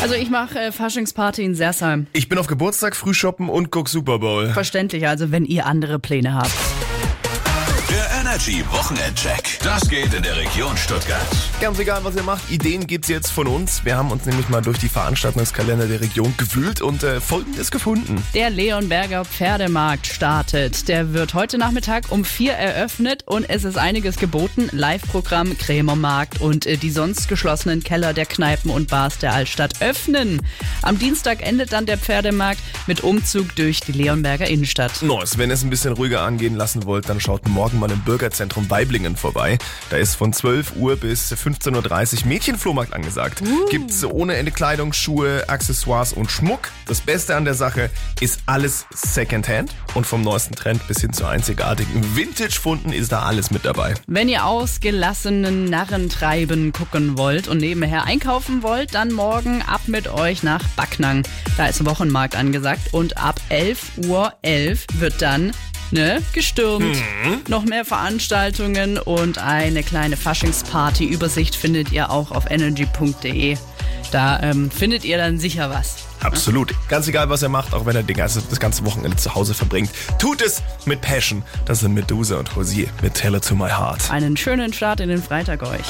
Also ich mache äh, Faschingsparty in Sersheim. Ich bin auf Geburtstag, Frühshoppen und guck Super Bowl. Verständlich, also wenn ihr andere Pläne habt. Energy Wochenendcheck. Das geht in der Region Stuttgart. Ganz egal, was ihr macht, Ideen gibt's jetzt von uns. Wir haben uns nämlich mal durch die Veranstaltungskalender der Region gewühlt und äh, Folgendes gefunden. Der Leonberger Pferdemarkt startet. Der wird heute Nachmittag um vier eröffnet und es ist einiges geboten. Live-Programm, Krämermarkt und äh, die sonst geschlossenen Keller der Kneipen und Bars der Altstadt öffnen. Am Dienstag endet dann der Pferdemarkt mit Umzug durch die Leonberger Innenstadt. Neues, wenn ihr es ein bisschen ruhiger angehen lassen wollt, dann schaut morgen mal im Bürgerzentrum Weiblingen vorbei. Da ist von 12 Uhr bis 15.30 Uhr Mädchenflohmarkt angesagt. Gibt's ohne Ende Kleidung, Schuhe, Accessoires und Schmuck. Das Beste an der Sache ist alles Secondhand und vom neuesten Trend bis hin zu einzigartigen Vintage-Funden ist da alles mit dabei. Wenn ihr ausgelassenen Narrentreiben gucken wollt und nebenher einkaufen wollt, dann morgen ab mit euch nach Backnang. Da ist Wochenmarkt angesagt und ab 11.11 Uhr wird dann ne, gestürmt. Noch mehr Veranstaltungen und eine kleine Faschingsparty-Übersicht findet ihr auch auf energy.de. Da ähm, findet ihr dann sicher was. Absolut. Ganz egal, was ihr macht, auch wenn ihr den ganzen, das ganze Wochenende zu Hause verbringt. Tut es mit Passion. Das sind Medusa und Hosier mit Tell It To My Heart. Einen schönen Start in den Freitag euch.